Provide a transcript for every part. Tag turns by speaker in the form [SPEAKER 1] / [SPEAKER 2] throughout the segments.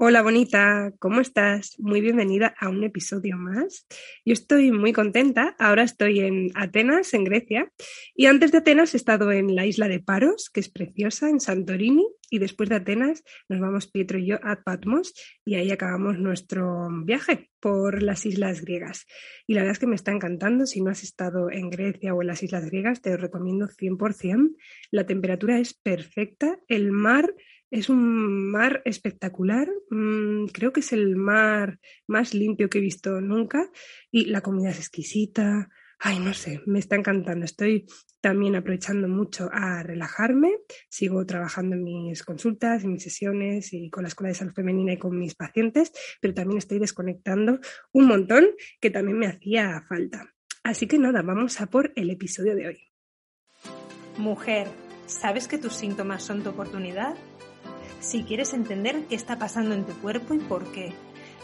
[SPEAKER 1] Hola bonita, ¿cómo estás? Muy bienvenida a un episodio más. Yo estoy muy contenta. Ahora estoy en Atenas, en Grecia, y antes de Atenas he estado en la isla de Paros, que es preciosa, en Santorini, y después de Atenas nos vamos Pietro y yo a Patmos y ahí acabamos nuestro viaje por las islas griegas. Y la verdad es que me está encantando. Si no has estado en Grecia o en las islas griegas, te lo recomiendo 100%. La temperatura es perfecta, el mar es un mar espectacular, mm, creo que es el mar más limpio que he visto nunca y la comida es exquisita. Ay, no sé, me está encantando. Estoy también aprovechando mucho a relajarme. Sigo trabajando en mis consultas, en mis sesiones y con la Escuela de Salud Femenina y con mis pacientes, pero también estoy desconectando un montón que también me hacía falta. Así que nada, vamos a por el episodio de hoy.
[SPEAKER 2] Mujer, ¿sabes que tus síntomas son tu oportunidad? Si quieres entender qué está pasando en tu cuerpo y por qué,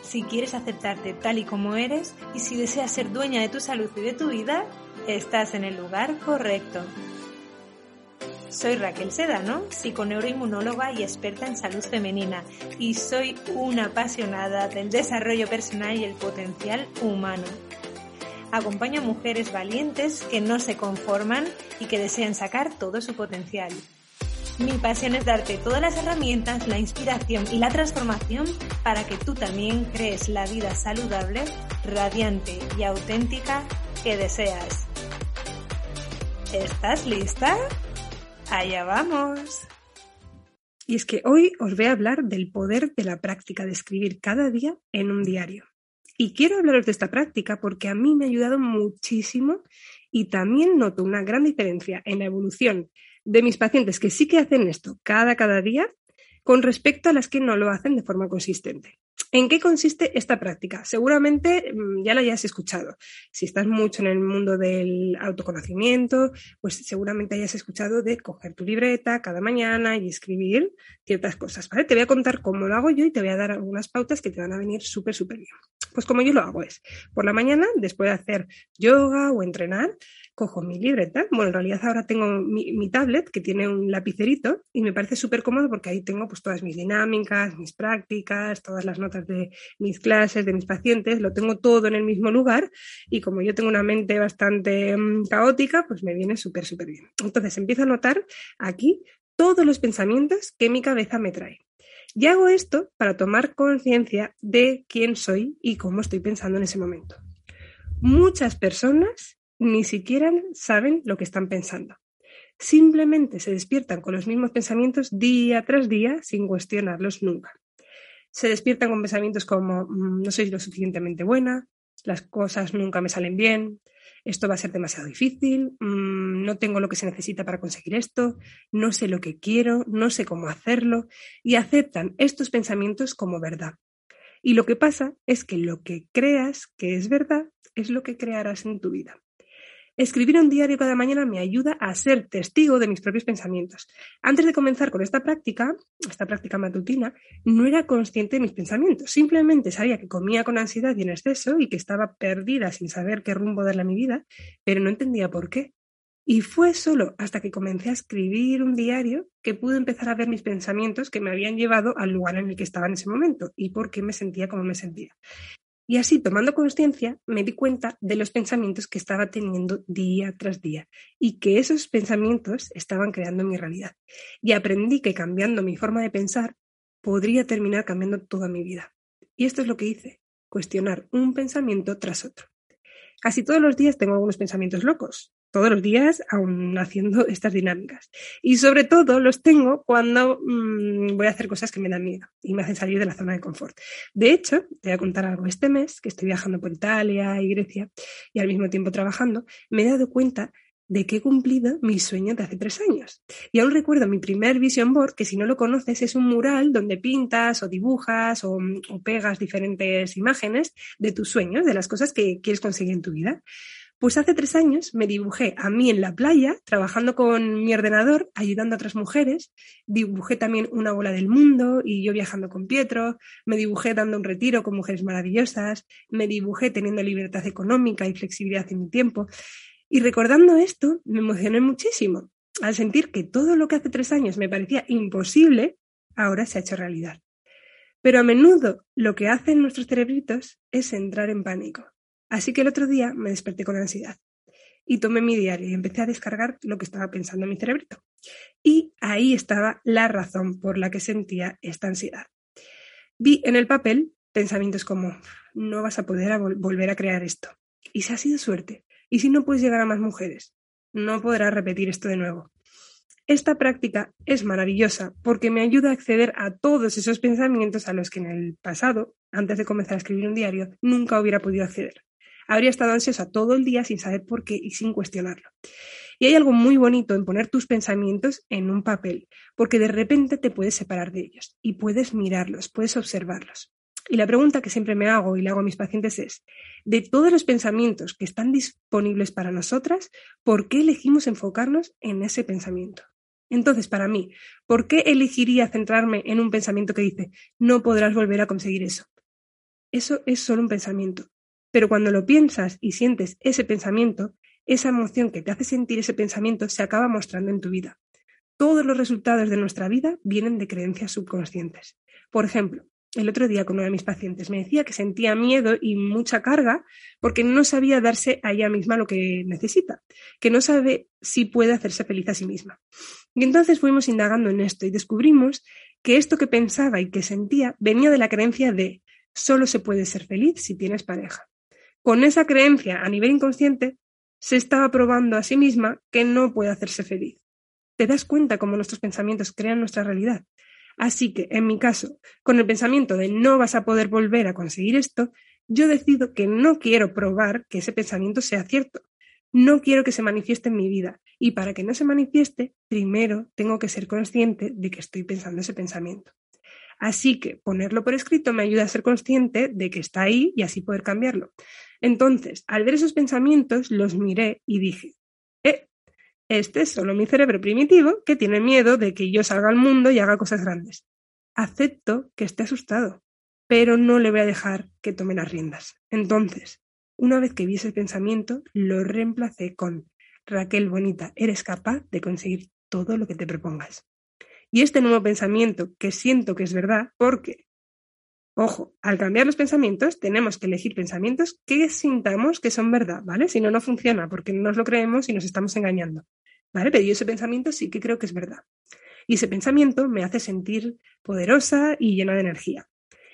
[SPEAKER 2] si quieres aceptarte tal y como eres y si deseas ser dueña de tu salud y de tu vida, estás en el lugar correcto. Soy Raquel Sedano, psiconeuroinmunóloga y experta en salud femenina, y soy una apasionada del desarrollo personal y el potencial humano. Acompaño a mujeres valientes que no se conforman y que desean sacar todo su potencial. Mi pasión es darte todas las herramientas, la inspiración y la transformación para que tú también crees la vida saludable, radiante y auténtica que deseas. ¿Estás lista? Allá vamos.
[SPEAKER 1] Y es que hoy os voy a hablar del poder de la práctica de escribir cada día en un diario. Y quiero hablaros de esta práctica porque a mí me ha ayudado muchísimo y también noto una gran diferencia en la evolución de mis pacientes que sí que hacen esto cada, cada día con respecto a las que no lo hacen de forma consistente. ¿En qué consiste esta práctica? Seguramente mm, ya la hayas escuchado. Si estás mucho en el mundo del autoconocimiento, pues seguramente hayas escuchado de coger tu libreta cada mañana y escribir ciertas cosas. ¿vale? Te voy a contar cómo lo hago yo y te voy a dar algunas pautas que te van a venir súper, súper bien. Pues como yo lo hago es, por la mañana, después de hacer yoga o entrenar, cojo mi libreta. Bueno, en realidad ahora tengo mi, tablet que tiene un lapicerito y me parece súper cómodo porque ahí tengo pues todas mis dinámicas, mis prácticas, todas las notas de mis clases, de mis pacientes, lo tengo todo en el mismo lugar y como yo tengo una mente bastante mm, caótica, pues me viene súper, súper bien. Entonces empiezo a notar aquí todos los pensamientos que mi cabeza me trae. Y hago esto para tomar conciencia de quién soy y cómo estoy pensando en ese momento. Muchas personas ni siquiera saben lo que están pensando. Simplemente se despiertan con los mismos pensamientos día tras día sin cuestionarlos nunca. Se despiertan con pensamientos como mm, no soy lo suficientemente buena, las cosas nunca me salen bien, esto va a ser demasiado difícil, mm, no tengo lo que se necesita para conseguir esto, no sé lo que quiero, no sé cómo hacerlo, y aceptan estos pensamientos como verdad. Y lo que pasa es que lo que creas que es verdad es lo que crearás en tu vida. Escribir un diario cada mañana me ayuda a ser testigo de mis propios pensamientos. Antes de comenzar con esta práctica, esta práctica matutina, no era consciente de mis pensamientos. Simplemente sabía que comía con ansiedad y en exceso y que estaba perdida sin saber qué rumbo darle a mi vida, pero no entendía por qué. Y fue solo hasta que comencé a escribir un diario que pude empezar a ver mis pensamientos que me habían llevado al lugar en el que estaba en ese momento y por qué me sentía como me sentía. Y así, tomando conciencia, me di cuenta de los pensamientos que estaba teniendo día tras día y que esos pensamientos estaban creando mi realidad. Y aprendí que cambiando mi forma de pensar podría terminar cambiando toda mi vida. Y esto es lo que hice, cuestionar un pensamiento tras otro. Casi todos los días tengo algunos pensamientos locos, todos los días aún haciendo estas dinámicas. Y sobre todo los tengo cuando mm, voy a hacer cosas que me dan miedo y me hacen salir de la zona de confort. De hecho, te voy a contar algo. Este mes, que estoy viajando por Italia y Grecia y al mismo tiempo trabajando, me he dado cuenta de que he cumplido mi sueño de hace tres años. Y aún recuerdo mi primer vision board, que si no lo conoces es un mural donde pintas o dibujas o, o pegas diferentes imágenes de tus sueños, de las cosas que quieres conseguir en tu vida. Pues hace tres años me dibujé a mí en la playa, trabajando con mi ordenador, ayudando a otras mujeres. Dibujé también una bola del mundo y yo viajando con Pietro. Me dibujé dando un retiro con mujeres maravillosas. Me dibujé teniendo libertad económica y flexibilidad en mi tiempo. Y recordando esto, me emocioné muchísimo al sentir que todo lo que hace tres años me parecía imposible, ahora se ha hecho realidad. Pero a menudo lo que hacen nuestros cerebritos es entrar en pánico. Así que el otro día me desperté con ansiedad y tomé mi diario y empecé a descargar lo que estaba pensando en mi cerebrito. Y ahí estaba la razón por la que sentía esta ansiedad. Vi en el papel pensamientos como, no vas a poder volver a crear esto. Y si ha sido suerte. Y si no puedes llegar a más mujeres, no podrás repetir esto de nuevo. Esta práctica es maravillosa porque me ayuda a acceder a todos esos pensamientos a los que en el pasado, antes de comenzar a escribir un diario, nunca hubiera podido acceder. Habría estado ansiosa todo el día sin saber por qué y sin cuestionarlo. Y hay algo muy bonito en poner tus pensamientos en un papel, porque de repente te puedes separar de ellos y puedes mirarlos, puedes observarlos. Y la pregunta que siempre me hago y le hago a mis pacientes es, de todos los pensamientos que están disponibles para nosotras, ¿por qué elegimos enfocarnos en ese pensamiento? Entonces, para mí, ¿por qué elegiría centrarme en un pensamiento que dice, no podrás volver a conseguir eso? Eso es solo un pensamiento. Pero cuando lo piensas y sientes ese pensamiento, esa emoción que te hace sentir ese pensamiento se acaba mostrando en tu vida. Todos los resultados de nuestra vida vienen de creencias subconscientes. Por ejemplo, el otro día con uno de mis pacientes me decía que sentía miedo y mucha carga porque no sabía darse a ella misma lo que necesita, que no sabe si puede hacerse feliz a sí misma. Y entonces fuimos indagando en esto y descubrimos que esto que pensaba y que sentía venía de la creencia de solo se puede ser feliz si tienes pareja. Con esa creencia a nivel inconsciente se estaba probando a sí misma que no puede hacerse feliz. ¿Te das cuenta cómo nuestros pensamientos crean nuestra realidad? Así que, en mi caso, con el pensamiento de no vas a poder volver a conseguir esto, yo decido que no quiero probar que ese pensamiento sea cierto. No quiero que se manifieste en mi vida. Y para que no se manifieste, primero tengo que ser consciente de que estoy pensando ese pensamiento. Así que ponerlo por escrito me ayuda a ser consciente de que está ahí y así poder cambiarlo. Entonces, al ver esos pensamientos, los miré y dije, eh, este es solo mi cerebro primitivo que tiene miedo de que yo salga al mundo y haga cosas grandes. Acepto que esté asustado, pero no le voy a dejar que tome las riendas. Entonces, una vez que vi ese pensamiento, lo reemplacé con Raquel bonita, eres capaz de conseguir todo lo que te propongas. Y este nuevo pensamiento, que siento que es verdad, porque, ojo, al cambiar los pensamientos, tenemos que elegir pensamientos que sintamos que son verdad, ¿vale? Si no, no funciona, porque no nos lo creemos y nos estamos engañando. ¿vale? Pero yo ese pensamiento sí que creo que es verdad. Y ese pensamiento me hace sentir poderosa y llena de energía.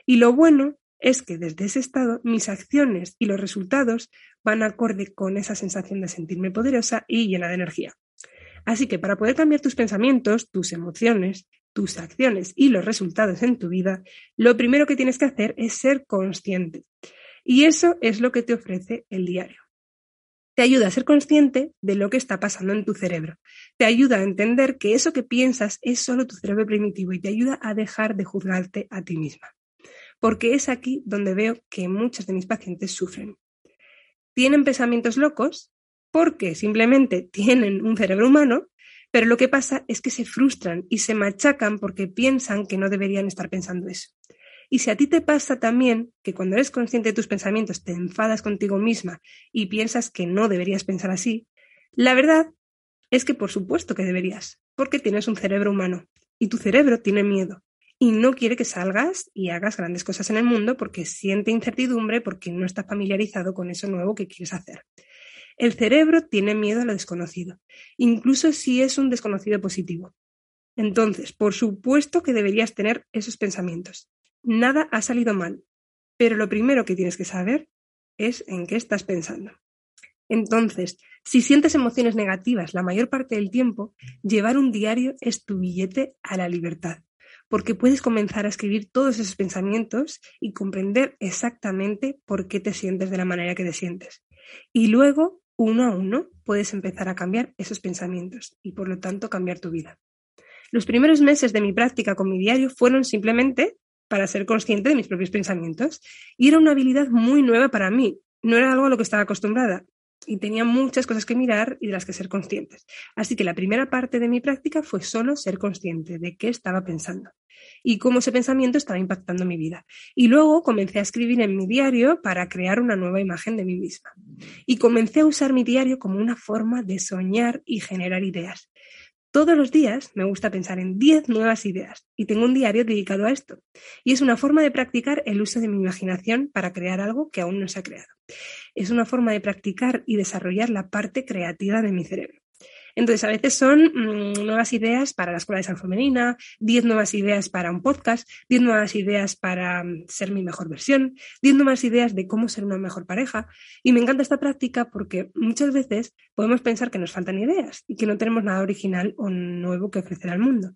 [SPEAKER 1] Y lo bueno es que desde ese estado mis acciones y los resultados van acorde con esa sensación de sentirme poderosa y llena de energía. Así que para poder cambiar tus pensamientos, tus emociones, tus acciones y los resultados en tu vida, lo primero que tienes que hacer es ser consciente. Y eso es lo que te ofrece el diario te ayuda a ser consciente de lo que está pasando en tu cerebro. Te ayuda a entender que eso que piensas es solo tu cerebro primitivo y te ayuda a dejar de juzgarte a ti misma. Porque es aquí donde veo que muchos de mis pacientes sufren. Tienen pensamientos locos porque simplemente tienen un cerebro humano, pero lo que pasa es que se frustran y se machacan porque piensan que no deberían estar pensando eso. Y si a ti te pasa también que cuando eres consciente de tus pensamientos te enfadas contigo misma y piensas que no deberías pensar así, la verdad es que por supuesto que deberías, porque tienes un cerebro humano y tu cerebro tiene miedo y no quiere que salgas y hagas grandes cosas en el mundo porque siente incertidumbre porque no está familiarizado con eso nuevo que quieres hacer. El cerebro tiene miedo a lo desconocido, incluso si es un desconocido positivo. Entonces, por supuesto que deberías tener esos pensamientos. Nada ha salido mal, pero lo primero que tienes que saber es en qué estás pensando. Entonces, si sientes emociones negativas la mayor parte del tiempo, llevar un diario es tu billete a la libertad, porque puedes comenzar a escribir todos esos pensamientos y comprender exactamente por qué te sientes de la manera que te sientes. Y luego, uno a uno, puedes empezar a cambiar esos pensamientos y por lo tanto cambiar tu vida. Los primeros meses de mi práctica con mi diario fueron simplemente para ser consciente de mis propios pensamientos. Y era una habilidad muy nueva para mí. No era algo a lo que estaba acostumbrada. Y tenía muchas cosas que mirar y de las que ser conscientes. Así que la primera parte de mi práctica fue solo ser consciente de qué estaba pensando y cómo ese pensamiento estaba impactando mi vida. Y luego comencé a escribir en mi diario para crear una nueva imagen de mí misma. Y comencé a usar mi diario como una forma de soñar y generar ideas. Todos los días me gusta pensar en 10 nuevas ideas y tengo un diario dedicado a esto. Y es una forma de practicar el uso de mi imaginación para crear algo que aún no se ha creado. Es una forma de practicar y desarrollar la parte creativa de mi cerebro. Entonces, a veces son mm, nuevas ideas para la escuela de San Femenina, 10 nuevas ideas para un podcast, 10 nuevas ideas para mm, ser mi mejor versión, 10 nuevas ideas de cómo ser una mejor pareja. Y me encanta esta práctica porque muchas veces podemos pensar que nos faltan ideas y que no tenemos nada original o nuevo que ofrecer al mundo.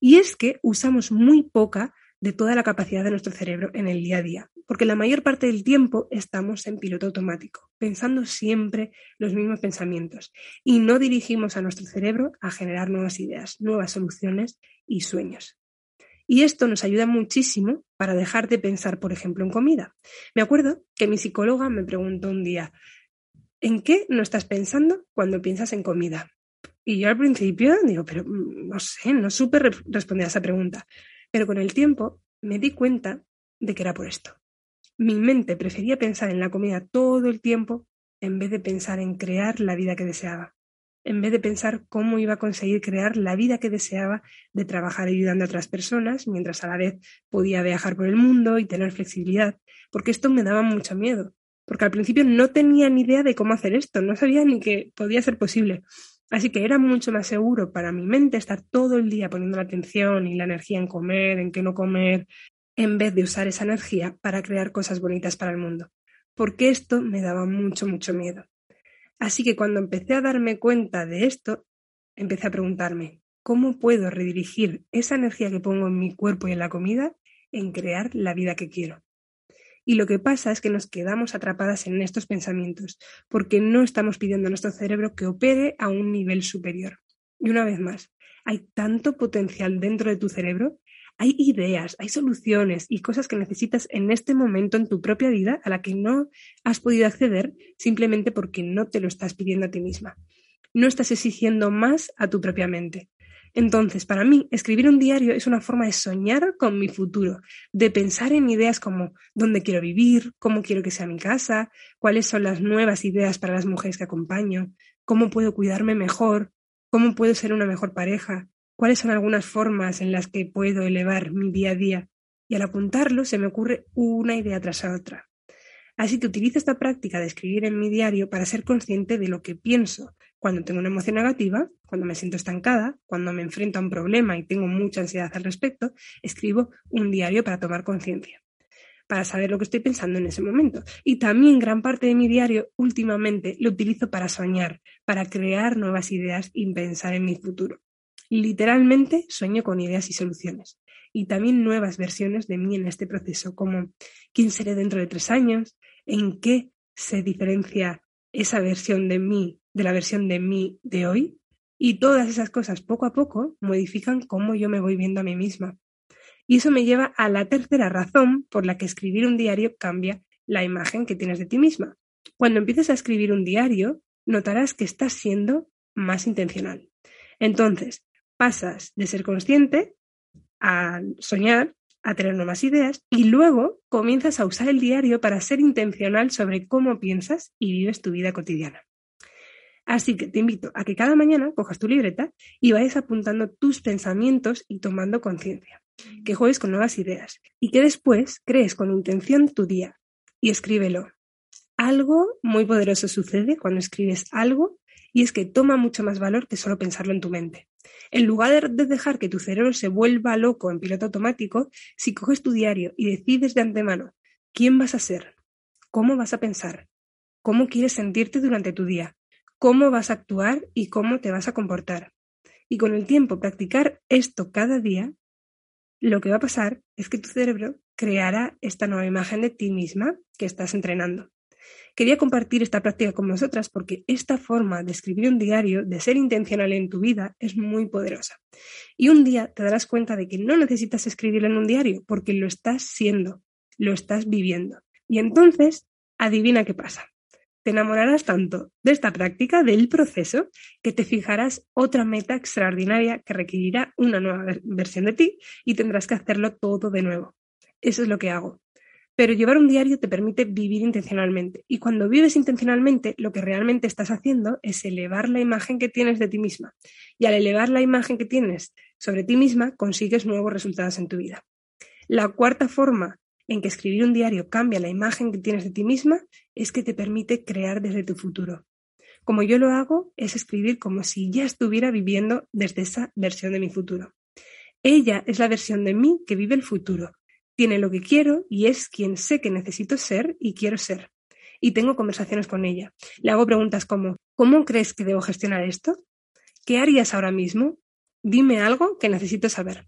[SPEAKER 1] Y es que usamos muy poca de toda la capacidad de nuestro cerebro en el día a día, porque la mayor parte del tiempo estamos en piloto automático, pensando siempre los mismos pensamientos y no dirigimos a nuestro cerebro a generar nuevas ideas, nuevas soluciones y sueños. Y esto nos ayuda muchísimo para dejar de pensar, por ejemplo, en comida. Me acuerdo que mi psicóloga me preguntó un día, ¿en qué no estás pensando cuando piensas en comida? Y yo al principio digo, pero mm, no sé, no supe responder a esa pregunta. Pero con el tiempo me di cuenta de que era por esto. Mi mente prefería pensar en la comida todo el tiempo en vez de pensar en crear la vida que deseaba, en vez de pensar cómo iba a conseguir crear la vida que deseaba de trabajar ayudando a otras personas, mientras a la vez podía viajar por el mundo y tener flexibilidad, porque esto me daba mucho miedo, porque al principio no tenía ni idea de cómo hacer esto, no sabía ni que podía ser posible. Así que era mucho más seguro para mi mente estar todo el día poniendo la atención y la energía en comer, en qué no comer, en vez de usar esa energía para crear cosas bonitas para el mundo. Porque esto me daba mucho, mucho miedo. Así que cuando empecé a darme cuenta de esto, empecé a preguntarme, ¿cómo puedo redirigir esa energía que pongo en mi cuerpo y en la comida en crear la vida que quiero? Y lo que pasa es que nos quedamos atrapadas en estos pensamientos, porque no estamos pidiendo a nuestro cerebro que opere a un nivel superior. Y una vez más, hay tanto potencial dentro de tu cerebro, hay ideas, hay soluciones y cosas que necesitas en este momento en tu propia vida a la que no has podido acceder simplemente porque no te lo estás pidiendo a ti misma. No estás exigiendo más a tu propia mente. Entonces, para mí, escribir un diario es una forma de soñar con mi futuro, de pensar en ideas como dónde quiero vivir, cómo quiero que sea mi casa, cuáles son las nuevas ideas para las mujeres que acompaño, cómo puedo cuidarme mejor, cómo puedo ser una mejor pareja, cuáles son algunas formas en las que puedo elevar mi día a día. Y al apuntarlo se me ocurre una idea tras otra. Así que utilizo esta práctica de escribir en mi diario para ser consciente de lo que pienso cuando tengo una emoción negativa, cuando me siento estancada, cuando me enfrento a un problema y tengo mucha ansiedad al respecto, escribo un diario para tomar conciencia, para saber lo que estoy pensando en ese momento. Y también gran parte de mi diario últimamente lo utilizo para soñar, para crear nuevas ideas y pensar en mi futuro. Literalmente sueño con ideas y soluciones y también nuevas versiones de mí en este proceso, como quién seré dentro de tres años, en qué se diferencia esa versión de mí de la versión de mí de hoy. Y todas esas cosas poco a poco modifican cómo yo me voy viendo a mí misma. Y eso me lleva a la tercera razón por la que escribir un diario cambia la imagen que tienes de ti misma. Cuando empieces a escribir un diario, notarás que estás siendo más intencional. Entonces, pasas de ser consciente a soñar, a tener nuevas ideas y luego comienzas a usar el diario para ser intencional sobre cómo piensas y vives tu vida cotidiana. Así que te invito a que cada mañana cojas tu libreta y vayas apuntando tus pensamientos y tomando conciencia, que juegues con nuevas ideas y que después crees con intención tu día y escríbelo. Algo muy poderoso sucede cuando escribes algo y es que toma mucho más valor que solo pensarlo en tu mente. En lugar de dejar que tu cerebro se vuelva loco en piloto automático, si coges tu diario y decides de antemano quién vas a ser, cómo vas a pensar, cómo quieres sentirte durante tu día, cómo vas a actuar y cómo te vas a comportar. Y con el tiempo practicar esto cada día, lo que va a pasar es que tu cerebro creará esta nueva imagen de ti misma que estás entrenando. Quería compartir esta práctica con vosotras porque esta forma de escribir un diario, de ser intencional en tu vida, es muy poderosa. Y un día te darás cuenta de que no necesitas escribirlo en un diario porque lo estás siendo, lo estás viviendo. Y entonces, adivina qué pasa. Te enamorarás tanto de esta práctica, del proceso, que te fijarás otra meta extraordinaria que requerirá una nueva versión de ti y tendrás que hacerlo todo de nuevo. Eso es lo que hago. Pero llevar un diario te permite vivir intencionalmente. Y cuando vives intencionalmente, lo que realmente estás haciendo es elevar la imagen que tienes de ti misma. Y al elevar la imagen que tienes sobre ti misma, consigues nuevos resultados en tu vida. La cuarta forma en que escribir un diario cambia la imagen que tienes de ti misma es que te permite crear desde tu futuro. Como yo lo hago, es escribir como si ya estuviera viviendo desde esa versión de mi futuro. Ella es la versión de mí que vive el futuro, tiene lo que quiero y es quien sé que necesito ser y quiero ser. Y tengo conversaciones con ella. Le hago preguntas como, ¿cómo crees que debo gestionar esto? ¿Qué harías ahora mismo? Dime algo que necesito saber.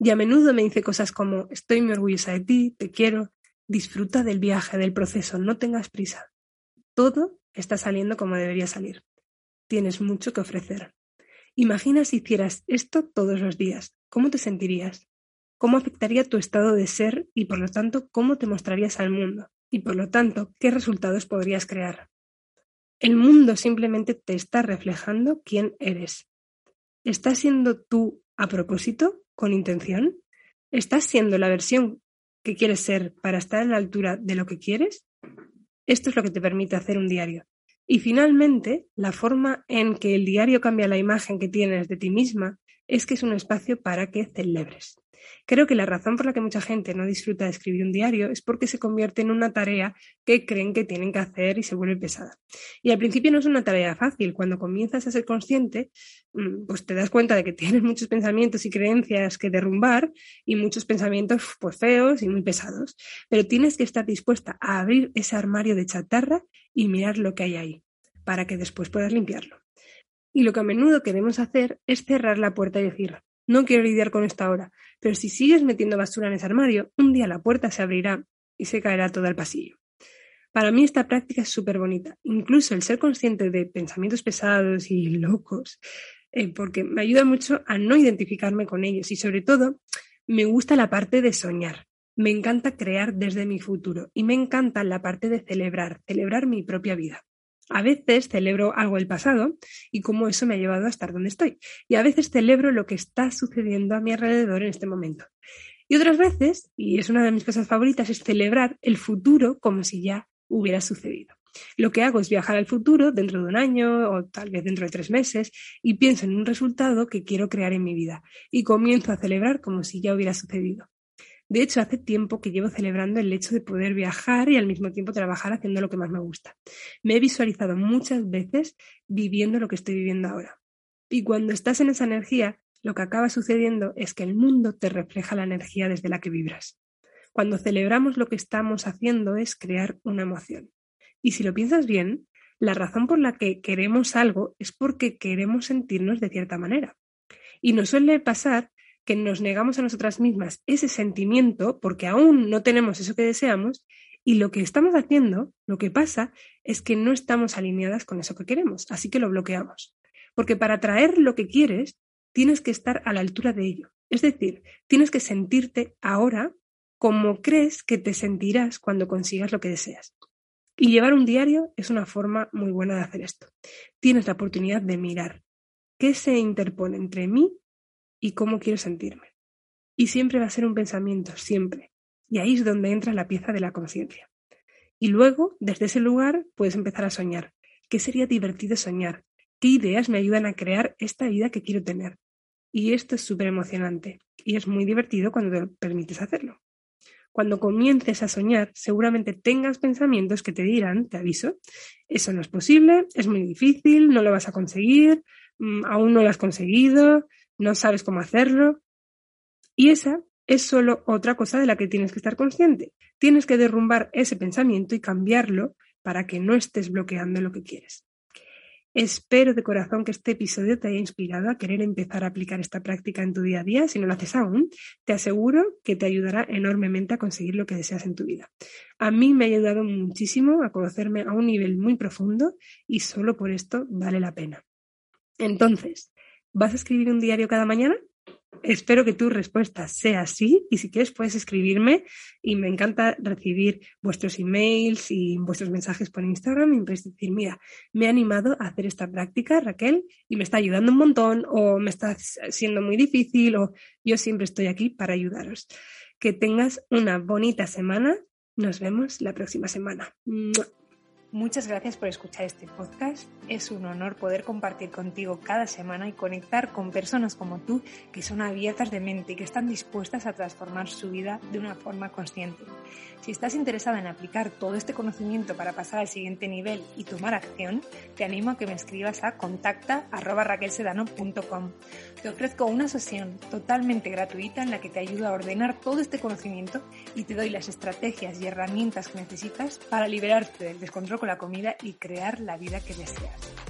[SPEAKER 1] Y a menudo me dice cosas como, estoy muy orgullosa de ti, te quiero, disfruta del viaje, del proceso, no tengas prisa. Todo está saliendo como debería salir. Tienes mucho que ofrecer. Imagina si hicieras esto todos los días. ¿Cómo te sentirías? cómo afectaría tu estado de ser y por lo tanto cómo te mostrarías al mundo y por lo tanto qué resultados podrías crear. El mundo simplemente te está reflejando quién eres. ¿Estás siendo tú a propósito, con intención? ¿Estás siendo la versión que quieres ser para estar a la altura de lo que quieres? Esto es lo que te permite hacer un diario. Y finalmente, la forma en que el diario cambia la imagen que tienes de ti misma es que es un espacio para que celebres. Creo que la razón por la que mucha gente no disfruta de escribir un diario es porque se convierte en una tarea que creen que tienen que hacer y se vuelve pesada. Y al principio no es una tarea fácil. Cuando comienzas a ser consciente, mm, pues te das cuenta de que tienes muchos pensamientos y creencias que derrumbar y muchos pensamientos pues feos y muy pesados. Pero tienes que estar dispuesta a abrir ese armario de chatarra y mirar lo que hay ahí para que después puedas limpiarlo. Y lo que a menudo queremos hacer es cerrar la puerta y decir, no quiero lidiar con esto ahora, pero si sigues metiendo basura en ese armario, un día la puerta se abrirá y se caerá todo el pasillo. Para mí esta práctica es súper bonita, incluso el ser consciente de pensamientos pesados y locos, eh, porque me ayuda mucho a no identificarme con ellos y sobre todo me gusta la parte de soñar. Me encanta crear desde mi futuro y me encanta la parte de celebrar, celebrar mi propia vida. A veces celebro algo del pasado y cómo eso me ha llevado a estar donde estoy. Y a veces celebro lo que está sucediendo a mi alrededor en este momento. Y otras veces, y es una de mis cosas favoritas, es celebrar el futuro como si ya hubiera sucedido. Lo que hago es viajar al futuro dentro de un año o tal vez dentro de tres meses y pienso en un resultado que quiero crear en mi vida y comienzo a celebrar como si ya hubiera sucedido. De hecho, hace tiempo que llevo celebrando el hecho de poder viajar y al mismo tiempo trabajar haciendo lo que más me gusta. Me he visualizado muchas veces viviendo lo que estoy viviendo ahora. Y cuando estás en esa energía, lo que acaba sucediendo es que el mundo te refleja la energía desde la que vibras. Cuando celebramos lo que estamos haciendo es crear una emoción. Y si lo piensas bien, la razón por la que queremos algo es porque queremos sentirnos de cierta manera. Y nos suele pasar que nos negamos a nosotras mismas ese sentimiento porque aún no tenemos eso que deseamos y lo que estamos haciendo, lo que pasa es que no estamos alineadas con eso que queremos, así que lo bloqueamos. Porque para atraer lo que quieres, tienes que estar a la altura de ello. Es decir, tienes que sentirte ahora como crees que te sentirás cuando consigas lo que deseas. Y llevar un diario es una forma muy buena de hacer esto. Tienes la oportunidad de mirar qué se interpone entre mí y cómo quiero sentirme. Y siempre va a ser un pensamiento, siempre. Y ahí es donde entra la pieza de la conciencia. Y luego, desde ese lugar, puedes empezar a soñar. ¿Qué sería divertido soñar? ¿Qué ideas me ayudan a crear esta vida que quiero tener? Y esto es súper emocionante. Y es muy divertido cuando te permites hacerlo. Cuando comiences a soñar, seguramente tengas pensamientos que te dirán, te aviso, eso no es posible, es muy difícil, no lo vas a conseguir, mm, aún no lo has conseguido, no sabes cómo hacerlo. Y esa es solo otra cosa de la que tienes que estar consciente. Tienes que derrumbar ese pensamiento y cambiarlo para que no estés bloqueando lo que quieres. Espero de corazón que este episodio te haya inspirado a querer empezar a aplicar esta práctica en tu día a día. Si no lo haces aún, te aseguro que te ayudará enormemente a conseguir lo que deseas en tu vida. A mí me ha ayudado muchísimo a conocerme a un nivel muy profundo y solo por esto vale la pena. Entonces, ¿Vas a escribir un diario cada mañana? Espero que tu respuesta sea sí y si quieres puedes escribirme y me encanta recibir vuestros emails y vuestros mensajes por Instagram y puedes decir, mira, me he animado a hacer esta práctica, Raquel, y me está ayudando un montón o me está siendo muy difícil o yo siempre estoy aquí para ayudaros. Que tengas una bonita semana Nos vemos la próxima semana.
[SPEAKER 2] Muchas gracias por escuchar este podcast. Es un honor poder compartir contigo cada semana y conectar con personas como tú que son abiertas de mente y que están dispuestas a transformar su vida de una forma consciente. Si estás interesada en aplicar todo este conocimiento para pasar al siguiente nivel y tomar acción, te animo a que me escribas a contacta.raquelsedano.com. Te ofrezco una sesión totalmente gratuita en la que te ayudo a ordenar todo este conocimiento y te doy las estrategias y herramientas que necesitas para liberarte del descontrol con la comida y crear la vida que deseas.